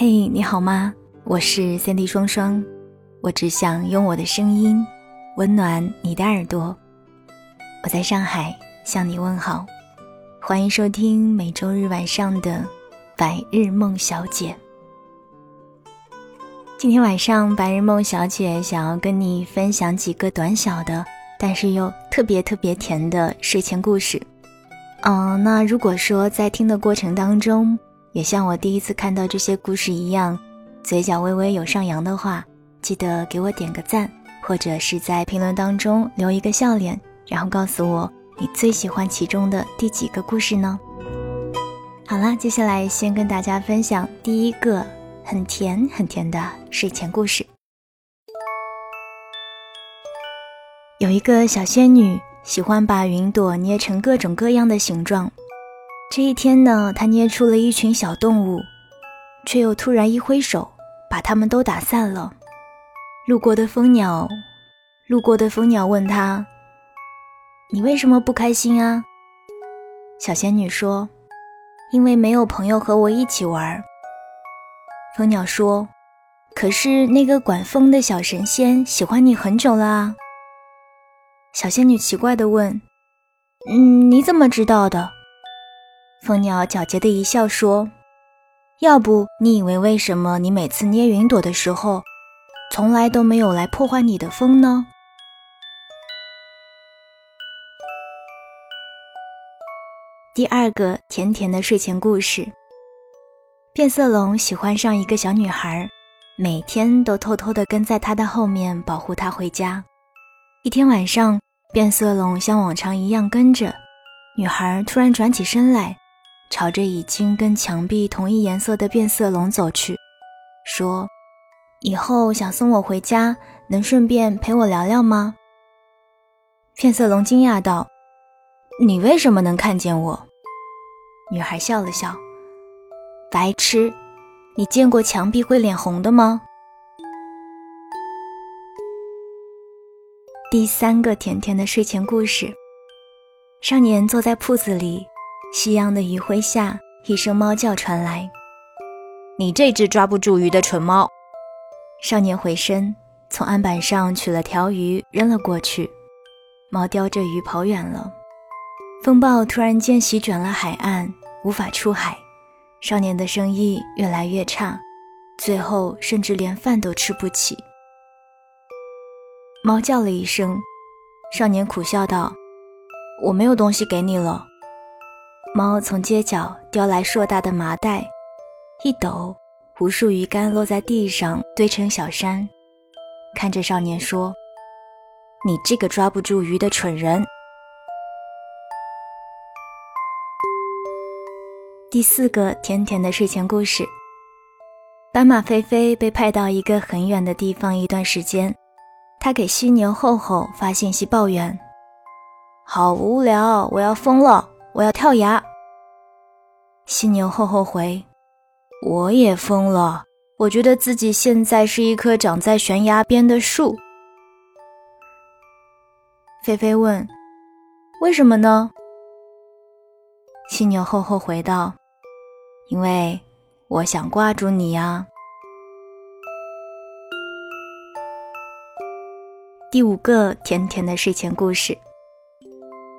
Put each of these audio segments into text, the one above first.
嘿，你好吗？我是三 D 双双，我只想用我的声音温暖你的耳朵。我在上海向你问好，欢迎收听每周日晚上的《白日梦小姐》。今天晚上，白日梦小姐想要跟你分享几个短小的，但是又特别特别甜的睡前故事。嗯，那如果说在听的过程当中，也像我第一次看到这些故事一样，嘴角微微有上扬的话，记得给我点个赞，或者是在评论当中留一个笑脸，然后告诉我你最喜欢其中的第几个故事呢？好啦，接下来先跟大家分享第一个很甜很甜的睡前故事。有一个小仙女喜欢把云朵捏成各种各样的形状。这一天呢，他捏出了一群小动物，却又突然一挥手，把它们都打散了。路过的蜂鸟，路过的蜂鸟问他：“你为什么不开心啊？”小仙女说：“因为没有朋友和我一起玩。”蜂鸟说：“可是那个管风的小神仙喜欢你很久了啊。”小仙女奇怪地问：“嗯，你怎么知道的？”蜂鸟狡黠的一笑说：“要不你以为为什么你每次捏云朵的时候，从来都没有来破坏你的风呢？”第二个甜甜的睡前故事：变色龙喜欢上一个小女孩，每天都偷偷的跟在她的后面保护她回家。一天晚上，变色龙像往常一样跟着女孩，突然转起身来。朝着已经跟墙壁同一颜色的变色龙走去，说：“以后想送我回家，能顺便陪我聊聊吗？”变色龙惊讶道：“你为什么能看见我？”女孩笑了笑：“白痴，你见过墙壁会脸红的吗？”第三个甜甜的睡前故事：少年坐在铺子里。夕阳的余晖下，一声猫叫传来：“你这只抓不住鱼的蠢猫！”少年回身，从案板上取了条鱼扔了过去，猫叼着鱼跑远了。风暴突然间席卷了海岸，无法出海。少年的生意越来越差，最后甚至连饭都吃不起。猫叫了一声，少年苦笑道：“我没有东西给你了。”猫从街角叼来硕大的麻袋，一抖，无数鱼竿落在地上，堆成小山。看着少年说：“你这个抓不住鱼的蠢人。”第四个甜甜的睡前故事：斑马菲菲被派到一个很远的地方一段时间，他给犀牛厚厚发信息抱怨：“好无聊，我要疯了。”我要跳崖。犀牛后后回：“我也疯了，我觉得自己现在是一棵长在悬崖边的树。”菲菲问：“为什么呢？”犀牛后后回道：“因为我想挂住你呀。”第五个甜甜的睡前故事。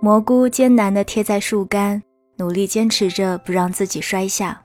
蘑菇艰难的贴在树干，努力坚持着不让自己摔下。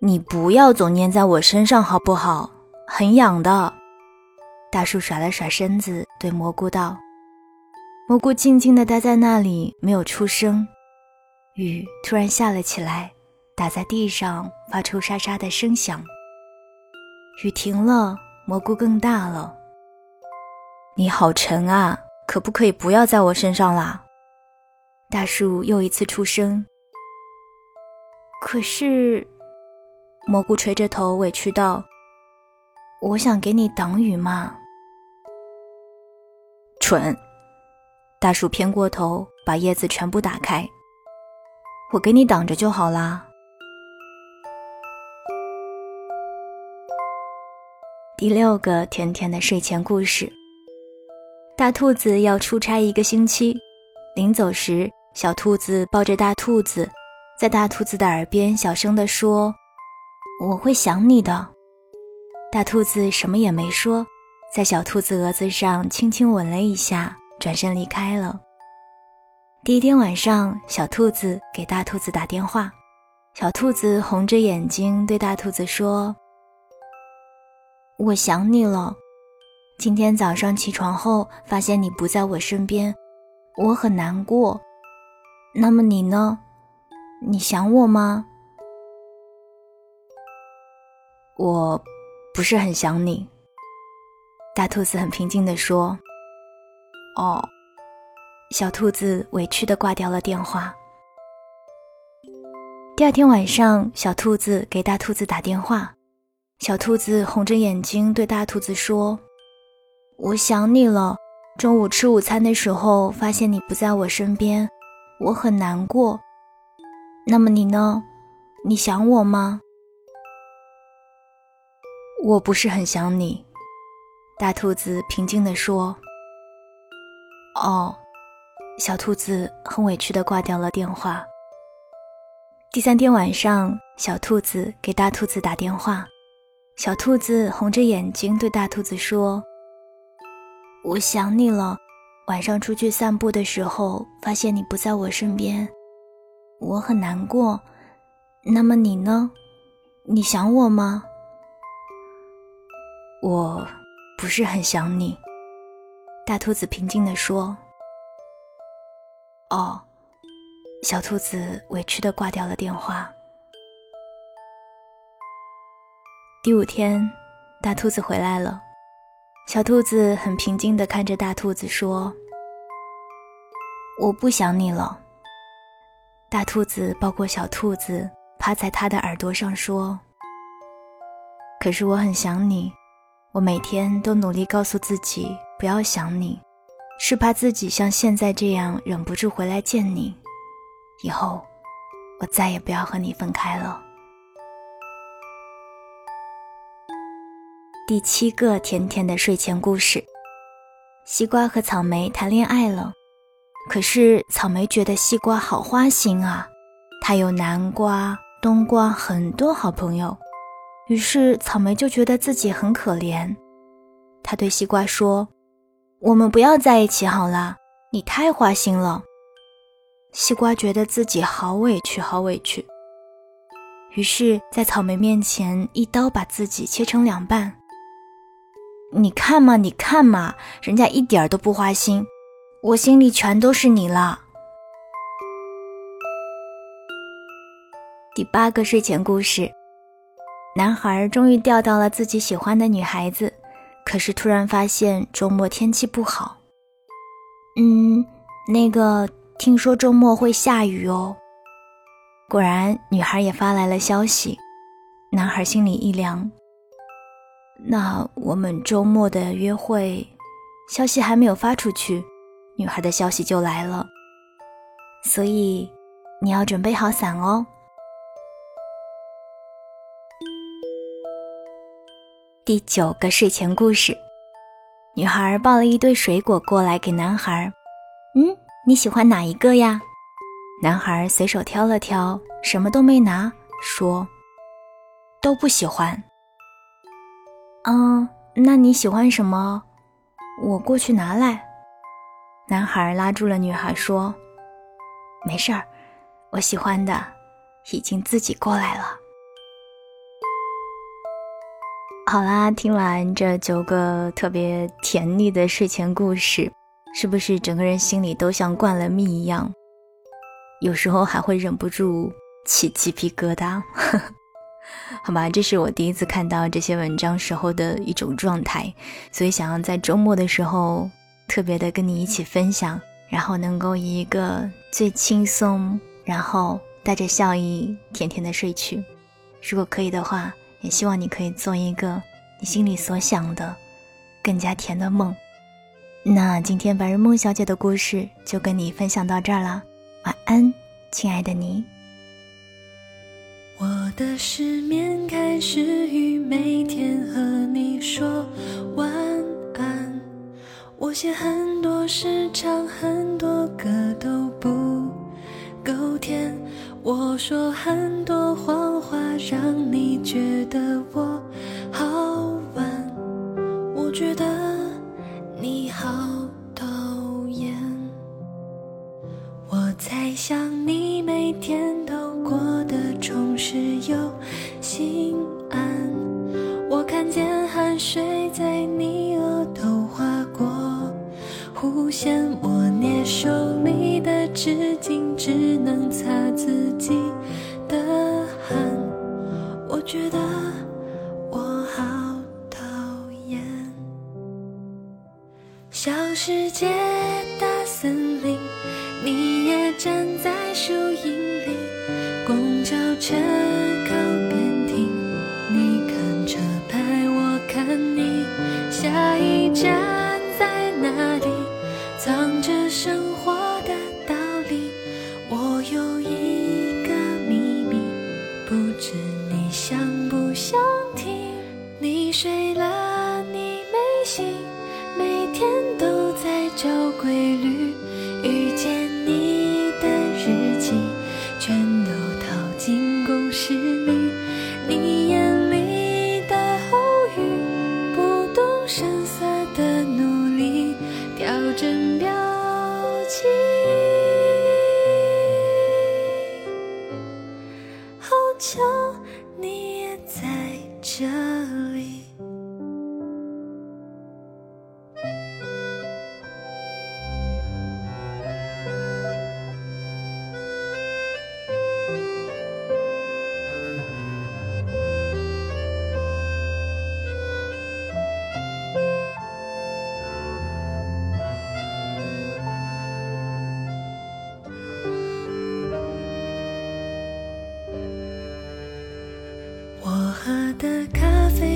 你不要总粘在我身上好不好？很痒的。大树甩了甩身子，对蘑菇道：“蘑菇静静地待在那里，没有出声。雨突然下了起来，打在地上，发出沙沙的声响。雨停了，蘑菇更大了。你好沉啊！”可不可以不要在我身上啦？大树又一次出声。可是，蘑菇垂着头委屈道：“我想给你挡雨嘛。”蠢！大树偏过头，把叶子全部打开。我给你挡着就好啦。第六个甜甜的睡前故事。大兔子要出差一个星期，临走时，小兔子抱着大兔子，在大兔子的耳边小声地说：“我会想你的。大兔子什么也没说，在小兔子额子上轻轻吻了一下，转身离开了。第一天晚上，小兔子给大兔子打电话，小兔子红着眼睛对大兔子说：“我想你了。今天早上起床后，发现你不在我身边，我很难过。那么你呢？你想我吗？”我，不是很想你。大兔子很平静地说：“哦。”小兔子委屈地挂掉了电话。第二天晚上，小兔子给大兔子打电话，小兔子红着眼睛对大兔子说：“我想你了。中午吃午餐的时候，发现你不在我身边，我很难过。那么你呢？你想我吗？”我不是很想你，大兔子平静地说。哦，小兔子很委屈地挂掉了电话。第三天晚上，小兔子给大兔子打电话，小兔子红着眼睛对大兔子说：“我想你了，晚上出去散步的时候，发现你不在我身边，我很难过。那么你呢？你想我吗？”我不是很想你，大兔子平静地说。哦，小兔子委屈地挂掉了电话。第五天，大兔子回来了，小兔子很平静地看着大兔子说：“我不想你了。”大兔子抱过小兔子，趴在它的耳朵上说：“可是我很想你。”我每天都努力告诉自己不要想你，是怕自己像现在这样忍不住回来见你。以后，我再也不要和你分开了。第七个甜甜的睡前故事：西瓜和草莓谈恋爱了，可是草莓觉得西瓜好花心啊，它有南瓜、冬瓜很多好朋友。于是，草莓就觉得自己很可怜，他对西瓜说：“我们不要在一起好了，你太花心了。”西瓜觉得自己好委屈，好委屈。于是，在草莓面前一刀把自己切成两半。你看嘛，你看嘛，人家一点都不花心，我心里全都是你了。第八个睡前故事。男孩终于钓到了自己喜欢的女孩子，可是突然发现周末天气不好。嗯，那个听说周末会下雨哦。果然，女孩也发来了消息，男孩心里一凉。那我们周末的约会，消息还没有发出去，女孩的消息就来了。所以，你要准备好伞哦。第九个睡前故事，女孩抱了一堆水果过来给男孩。嗯，你喜欢哪一个呀？男孩随手挑了挑，什么都没拿，说：“都不喜欢。”嗯，那你喜欢什么？我过去拿来。男孩拉住了女孩，说：“没事儿，我喜欢的已经自己过来了。”好啦，听完这九个特别甜蜜的睡前故事，是不是整个人心里都像灌了蜜一样？有时候还会忍不住起鸡皮疙瘩。好吧，这是我第一次看到这些文章时候的一种状态，所以想要在周末的时候特别的跟你一起分享，然后能够以一个最轻松，然后带着笑意，甜甜的睡去。如果可以的话。也希望你可以做一个你心里所想的更加甜的梦。那今天白日梦小姐的故事就跟你分享到这儿了，晚安，亲爱的你。我的失眠开始于每天和你说晚安。我写很多诗唱很多歌都不够甜。我说很多谎话让你觉得我好玩我觉得你好线我捏手里的纸巾，只能擦自己的汗。我觉得我好讨厌小世界、大森林，你也站在树荫里，公交车。睡了你没醒，每天都在找规律。遇见你的日记，全都套进公式里。你眼里的后语，不动声色的努力，调整表情，好巧，你也在这里。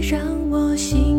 让我心